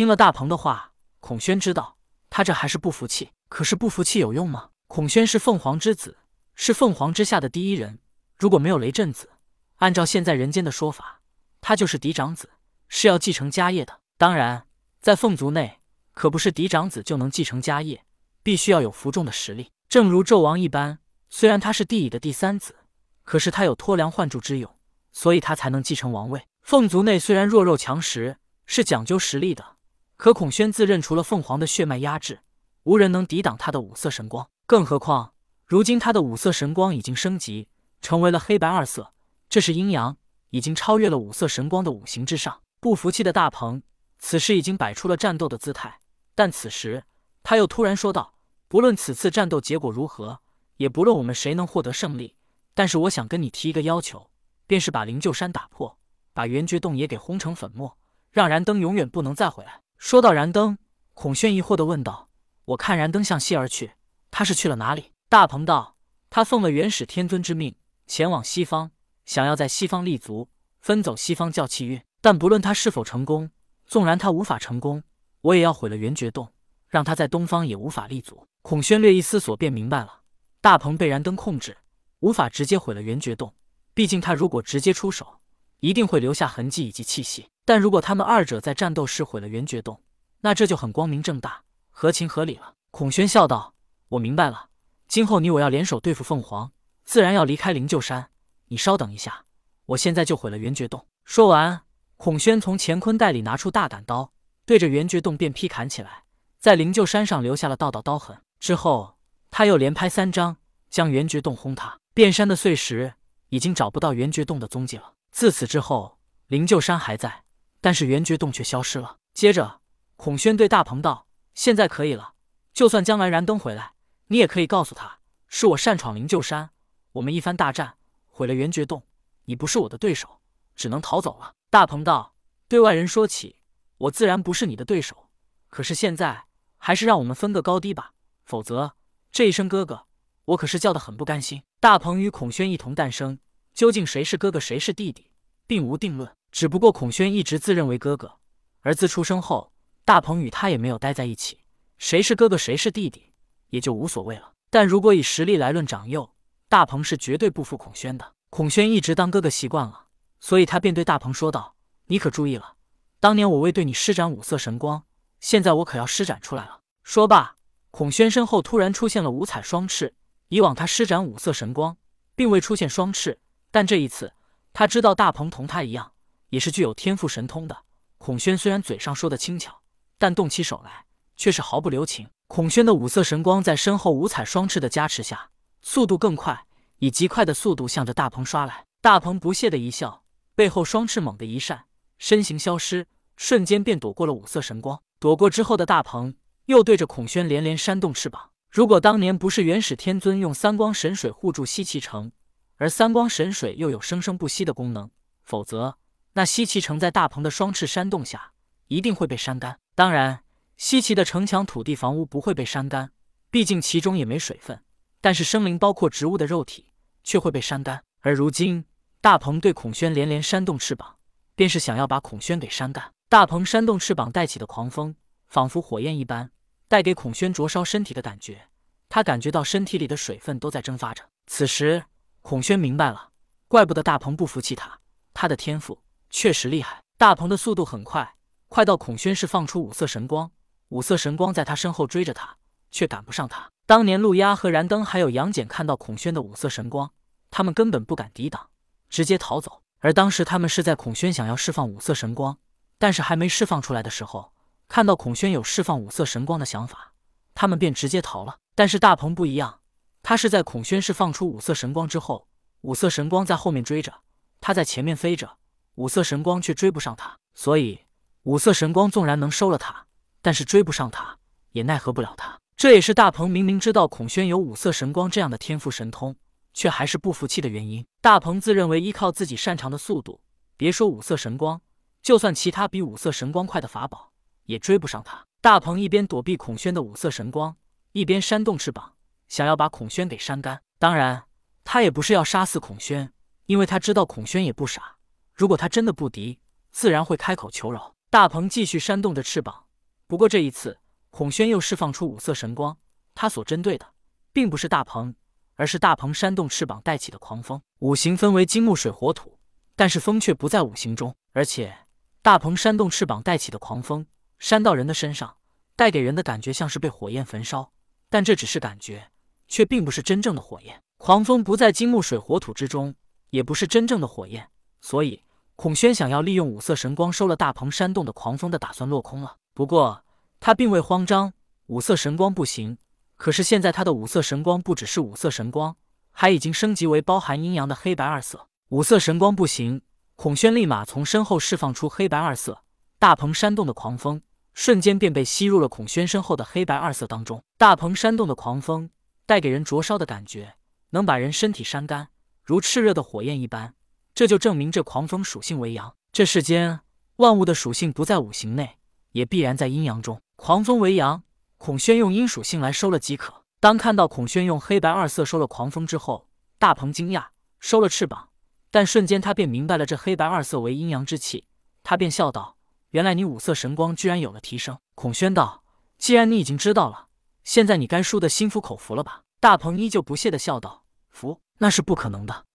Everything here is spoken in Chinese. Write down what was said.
听了大鹏的话，孔宣知道他这还是不服气。可是不服气有用吗？孔宣是凤凰之子，是凤凰之下的第一人。如果没有雷震子，按照现在人间的说法，他就是嫡长子，是要继承家业的。当然，在凤族内，可不是嫡长子就能继承家业，必须要有服众的实力。正如纣王一般，虽然他是帝乙的第三子，可是他有脱梁换柱之勇，所以他才能继承王位。凤族内虽然弱肉强食，是讲究实力的，可孔宣自认除了凤凰的血脉压制。无人能抵挡他的五色神光，更何况如今他的五色神光已经升级，成为了黑白二色，这是阴阳，已经超越了五色神光的五行之上。不服气的大鹏此时已经摆出了战斗的姿态，但此时他又突然说道：“不论此次战斗结果如何，也不论我们谁能获得胜利，但是我想跟你提一个要求，便是把灵鹫山打破，把圆觉洞也给轰成粉末，让燃灯永远不能再回来。”说到燃灯，孔宣疑惑地问道。我看燃灯向西而去，他是去了哪里？大鹏道：“他奉了元始天尊之命，前往西方，想要在西方立足，分走西方教气运。但不论他是否成功，纵然他无法成功，我也要毁了元觉洞，让他在东方也无法立足。”孔宣略一思索，便明白了：大鹏被燃灯控制，无法直接毁了元觉洞。毕竟他如果直接出手，一定会留下痕迹以及气息。但如果他们二者在战斗时毁了元觉洞，那这就很光明正大。合情合理了。孔宣笑道：“我明白了，今后你我要联手对付凤凰，自然要离开灵鹫山。你稍等一下，我现在就毁了圆觉洞。”说完，孔宣从乾坤袋里拿出大胆刀，对着圆觉洞便劈砍起来，在灵鹫山上留下了道道刀痕。之后，他又连拍三张，将圆觉洞轰塌。遍山的碎石已经找不到圆觉洞的踪迹了。自此之后，灵鹫山还在，但是圆觉洞却消失了。接着，孔宣对大鹏道。现在可以了，就算将来燃灯回来，你也可以告诉他，是我擅闯灵鹫山，我们一番大战毁了圆觉洞，你不是我的对手，只能逃走了。大鹏道：“对外人说起，我自然不是你的对手，可是现在还是让我们分个高低吧，否则这一声哥哥，我可是叫得很不甘心。”大鹏与孔宣一同诞生，究竟谁是哥哥谁是弟弟，并无定论，只不过孔宣一直自认为哥哥，而自出生后。大鹏与他也没有待在一起，谁是哥哥谁是弟弟也就无所谓了。但如果以实力来论长幼，大鹏是绝对不负孔宣的。孔宣一直当哥哥习惯了，所以他便对大鹏说道：“你可注意了，当年我未对你施展五色神光，现在我可要施展出来了。”说罢，孔宣身后突然出现了五彩双翅。以往他施展五色神光，并未出现双翅，但这一次他知道大鹏同他一样，也是具有天赋神通的。孔宣虽然嘴上说的轻巧。但动起手来却是毫不留情。孔宣的五色神光在身后五彩双翅的加持下，速度更快，以极快的速度向着大鹏刷来。大鹏不屑的一笑，背后双翅猛地一扇，身形消失，瞬间便躲过了五色神光。躲过之后的大鹏又对着孔宣连连扇动翅膀。如果当年不是元始天尊用三光神水护住西岐城，而三光神水又有生生不息的功能，否则那西岐城在大鹏的双翅扇动下，一定会被扇干。当然，西岐的城墙、土地、房屋不会被扇干，毕竟其中也没水分。但是生灵，包括植物的肉体，却会被扇干。而如今，大鹏对孔宣连连扇动翅膀，便是想要把孔宣给扇干。大鹏扇动翅膀带起的狂风，仿佛火焰一般，带给孔宣灼烧身体的感觉。他感觉到身体里的水分都在蒸发着。此时，孔宣明白了，怪不得大鹏不服气他，他的天赋确实厉害。大鹏的速度很快。快到孔宣是放出五色神光，五色神光在他身后追着他，却赶不上他。当年陆压和燃灯还有杨戬看到孔宣的五色神光，他们根本不敢抵挡，直接逃走。而当时他们是在孔宣想要释放五色神光，但是还没释放出来的时候，看到孔宣有释放五色神光的想法，他们便直接逃了。但是大鹏不一样，他是在孔宣释放出五色神光之后，五色神光在后面追着，他在前面飞着，五色神光却追不上他，所以。五色神光纵然能收了他，但是追不上他，也奈何不了他。这也是大鹏明明知道孔宣有五色神光这样的天赋神通，却还是不服气的原因。大鹏自认为依靠自己擅长的速度，别说五色神光，就算其他比五色神光快的法宝，也追不上他。大鹏一边躲避孔宣的五色神光，一边扇动翅膀，想要把孔宣给扇干。当然，他也不是要杀死孔宣，因为他知道孔宣也不傻，如果他真的不敌，自然会开口求饶。大鹏继续扇动着翅膀，不过这一次，孔宣又释放出五色神光，他所针对的并不是大鹏，而是大鹏扇动翅膀带起的狂风。五行分为金木水火土，但是风却不在五行中，而且大鹏扇动翅膀带起的狂风扇到人的身上，带给人的感觉像是被火焰焚烧，但这只是感觉，却并不是真正的火焰。狂风不在金木水火土之中，也不是真正的火焰，所以。孔宣想要利用五色神光收了大鹏山洞的狂风的打算落空了。不过他并未慌张，五色神光不行。可是现在他的五色神光不只是五色神光，还已经升级为包含阴阳的黑白二色。五色神光不行，孔宣立马从身后释放出黑白二色大鹏山洞的狂风，瞬间便被吸入了孔宣身后的黑白二色当中。大鹏山洞的狂风带给人灼烧的感觉，能把人身体扇干，如炽热的火焰一般。这就证明这狂风属性为阳。这世间万物的属性不在五行内，也必然在阴阳中。狂风为阳，孔宣用阴属性来收了即可。当看到孔宣用黑白二色收了狂风之后，大鹏惊讶，收了翅膀，但瞬间他便明白了这黑白二色为阴阳之气，他便笑道：“原来你五色神光居然有了提升。”孔宣道：“既然你已经知道了，现在你该输得心服口服了吧？”大鹏依旧不屑的笑道：“服？那是不可能的。”